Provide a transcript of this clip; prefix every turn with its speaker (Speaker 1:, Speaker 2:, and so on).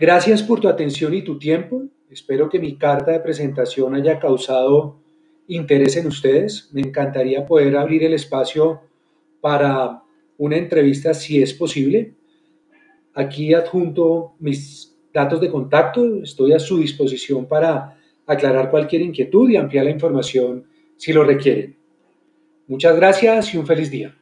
Speaker 1: Gracias por tu atención y tu tiempo. Espero que mi carta de presentación haya causado interés en ustedes. Me encantaría poder abrir el espacio para una entrevista si es posible. Aquí adjunto mis datos de contacto. Estoy a su disposición para aclarar cualquier inquietud y ampliar la información si lo requieren. Muchas gracias y un feliz día.